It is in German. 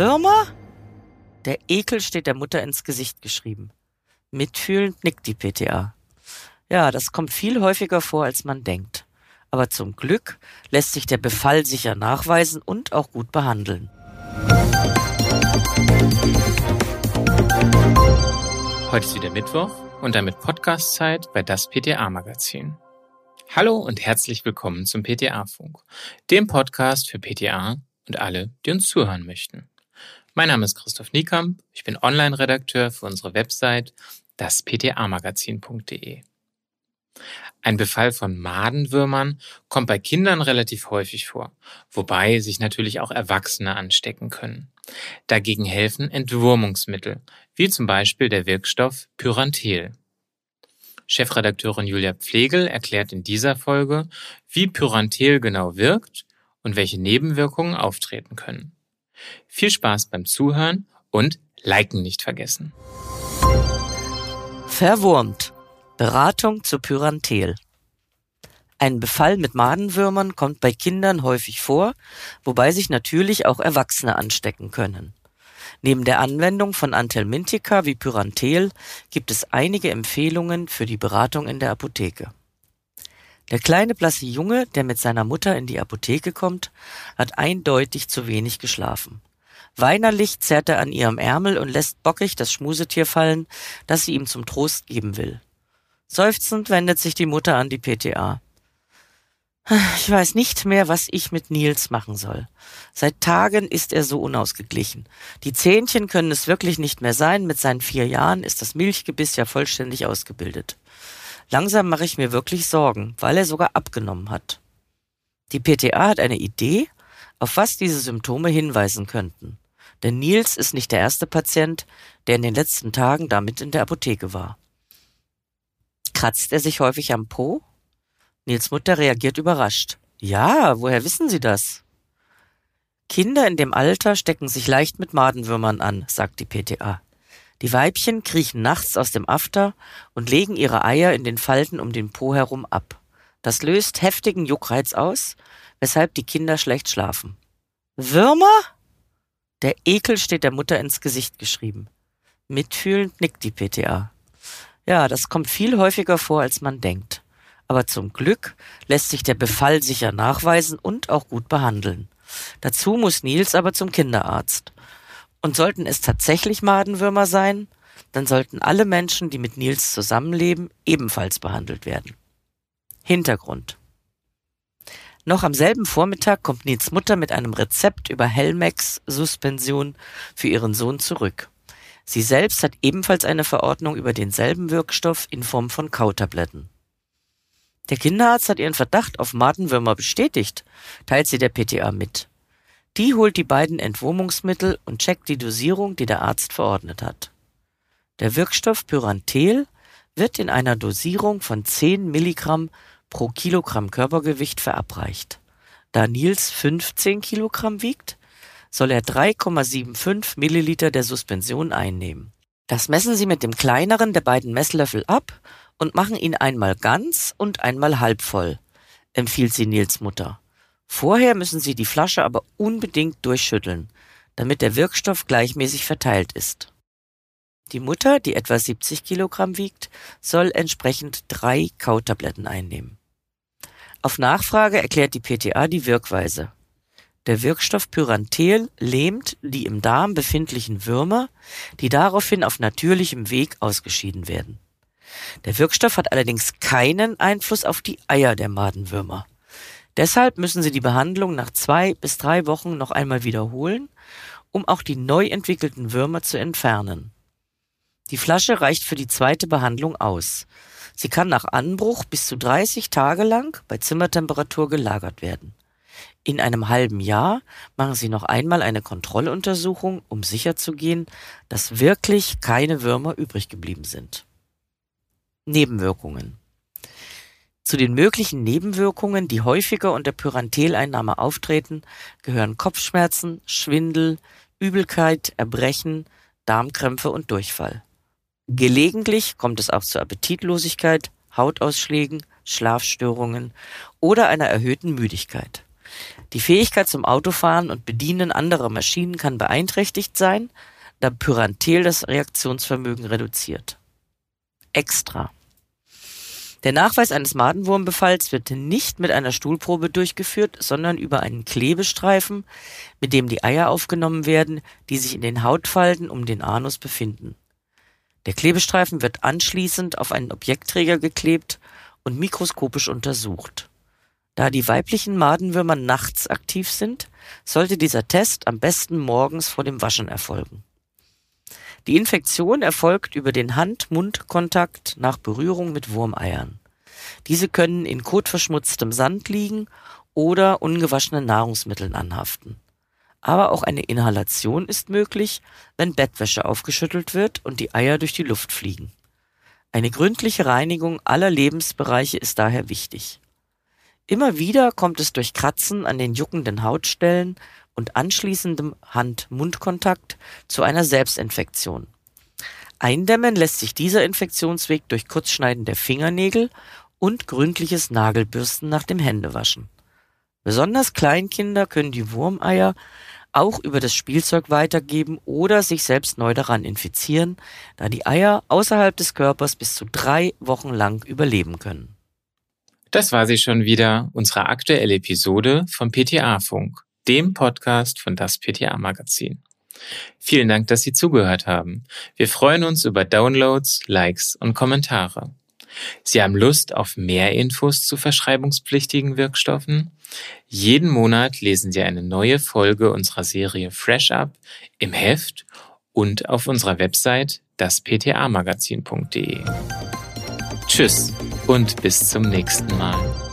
Würmer? Der Ekel steht der Mutter ins Gesicht geschrieben. Mitfühlend nickt die PTA. Ja, das kommt viel häufiger vor, als man denkt. Aber zum Glück lässt sich der Befall sicher nachweisen und auch gut behandeln. Heute ist wieder Mittwoch und damit Podcastzeit bei das PTA-Magazin. Hallo und herzlich willkommen zum PTA-Funk, dem Podcast für PTA und alle, die uns zuhören möchten. Mein Name ist Christoph Niekamp, ich bin Online-Redakteur für unsere Website daspta-magazin.de. Ein Befall von Madenwürmern kommt bei Kindern relativ häufig vor, wobei sich natürlich auch Erwachsene anstecken können. Dagegen helfen Entwurmungsmittel, wie zum Beispiel der Wirkstoff Pyrantel. Chefredakteurin Julia Pflegel erklärt in dieser Folge, wie Pyrantel genau wirkt und welche Nebenwirkungen auftreten können. Viel Spaß beim Zuhören und Liken nicht vergessen. Verwurmt. Beratung zu Pyrantel. Ein Befall mit Madenwürmern kommt bei Kindern häufig vor, wobei sich natürlich auch Erwachsene anstecken können. Neben der Anwendung von Anthelmintika wie Pyrantel gibt es einige Empfehlungen für die Beratung in der Apotheke. Der kleine blasse Junge, der mit seiner Mutter in die Apotheke kommt, hat eindeutig zu wenig geschlafen. Weinerlich zerrt er an ihrem Ärmel und lässt bockig das Schmusetier fallen, das sie ihm zum Trost geben will. Seufzend wendet sich die Mutter an die PTA. Ich weiß nicht mehr, was ich mit Nils machen soll. Seit Tagen ist er so unausgeglichen. Die Zähnchen können es wirklich nicht mehr sein. Mit seinen vier Jahren ist das Milchgebiss ja vollständig ausgebildet. Langsam mache ich mir wirklich Sorgen, weil er sogar abgenommen hat. Die PTA hat eine Idee, auf was diese Symptome hinweisen könnten. Denn Nils ist nicht der erste Patient, der in den letzten Tagen damit in der Apotheke war. Kratzt er sich häufig am Po? Nils Mutter reagiert überrascht. Ja, woher wissen Sie das? Kinder in dem Alter stecken sich leicht mit Madenwürmern an, sagt die PTA. Die Weibchen kriechen nachts aus dem After und legen ihre Eier in den Falten um den Po herum ab. Das löst heftigen Juckreiz aus, weshalb die Kinder schlecht schlafen. Würmer? Der Ekel steht der Mutter ins Gesicht geschrieben. Mitfühlend nickt die PTA. Ja, das kommt viel häufiger vor, als man denkt aber zum Glück lässt sich der Befall sicher nachweisen und auch gut behandeln. Dazu muss Nils aber zum Kinderarzt. Und sollten es tatsächlich Madenwürmer sein, dann sollten alle Menschen, die mit Nils zusammenleben, ebenfalls behandelt werden. Hintergrund. Noch am selben Vormittag kommt Nils Mutter mit einem Rezept über Helmex-Suspension für ihren Sohn zurück. Sie selbst hat ebenfalls eine Verordnung über denselben Wirkstoff in Form von Kautabletten. Der Kinderarzt hat ihren Verdacht auf Madenwürmer bestätigt, teilt sie der PTA mit. Die holt die beiden Entwurmungsmittel und checkt die Dosierung, die der Arzt verordnet hat. Der Wirkstoff Pyrantel wird in einer Dosierung von 10 Milligramm pro Kilogramm Körpergewicht verabreicht. Da Nils 15 Kilogramm wiegt, soll er 3,75 Milliliter der Suspension einnehmen. Das messen sie mit dem kleineren der beiden Messlöffel ab und machen ihn einmal ganz und einmal halb voll, empfiehlt sie Nils Mutter. Vorher müssen Sie die Flasche aber unbedingt durchschütteln, damit der Wirkstoff gleichmäßig verteilt ist. Die Mutter, die etwa 70 Kilogramm wiegt, soll entsprechend drei Kautabletten einnehmen. Auf Nachfrage erklärt die PTA die Wirkweise. Der Wirkstoff Pyrantel lähmt die im Darm befindlichen Würmer, die daraufhin auf natürlichem Weg ausgeschieden werden. Der Wirkstoff hat allerdings keinen Einfluss auf die Eier der Madenwürmer. Deshalb müssen Sie die Behandlung nach zwei bis drei Wochen noch einmal wiederholen, um auch die neu entwickelten Würmer zu entfernen. Die Flasche reicht für die zweite Behandlung aus. Sie kann nach Anbruch bis zu 30 Tage lang bei Zimmertemperatur gelagert werden. In einem halben Jahr machen Sie noch einmal eine Kontrolluntersuchung, um sicherzugehen, dass wirklich keine Würmer übrig geblieben sind. Nebenwirkungen. Zu den möglichen Nebenwirkungen, die häufiger unter Pyranteleinnahme auftreten, gehören Kopfschmerzen, Schwindel, Übelkeit, Erbrechen, Darmkrämpfe und Durchfall. Gelegentlich kommt es auch zu Appetitlosigkeit, Hautausschlägen, Schlafstörungen oder einer erhöhten Müdigkeit. Die Fähigkeit zum Autofahren und Bedienen anderer Maschinen kann beeinträchtigt sein, da Pyrantel das Reaktionsvermögen reduziert. Extra. Der Nachweis eines Madenwurmbefalls wird nicht mit einer Stuhlprobe durchgeführt, sondern über einen Klebestreifen, mit dem die Eier aufgenommen werden, die sich in den Hautfalten um den Anus befinden. Der Klebestreifen wird anschließend auf einen Objektträger geklebt und mikroskopisch untersucht. Da die weiblichen Madenwürmer nachts aktiv sind, sollte dieser Test am besten morgens vor dem Waschen erfolgen. Die Infektion erfolgt über den Hand-Mund-Kontakt nach Berührung mit Wurmeiern. Diese können in kotverschmutztem Sand liegen oder ungewaschenen Nahrungsmitteln anhaften. Aber auch eine Inhalation ist möglich, wenn Bettwäsche aufgeschüttelt wird und die Eier durch die Luft fliegen. Eine gründliche Reinigung aller Lebensbereiche ist daher wichtig. Immer wieder kommt es durch Kratzen an den juckenden Hautstellen und anschließendem Hand-Mund-Kontakt zu einer Selbstinfektion. Eindämmen lässt sich dieser Infektionsweg durch Kurzschneiden der Fingernägel und gründliches Nagelbürsten nach dem Händewaschen. Besonders Kleinkinder können die Wurmeier auch über das Spielzeug weitergeben oder sich selbst neu daran infizieren, da die Eier außerhalb des Körpers bis zu drei Wochen lang überleben können. Das war sie schon wieder, unsere aktuelle Episode vom PTA-Funk dem Podcast von das PTA Magazin. Vielen Dank, dass Sie zugehört haben. Wir freuen uns über Downloads, Likes und Kommentare. Sie haben Lust auf mehr Infos zu verschreibungspflichtigen Wirkstoffen? Jeden Monat lesen Sie eine neue Folge unserer Serie Fresh Up im Heft und auf unserer Website dasptamagazin.de. Tschüss und bis zum nächsten Mal.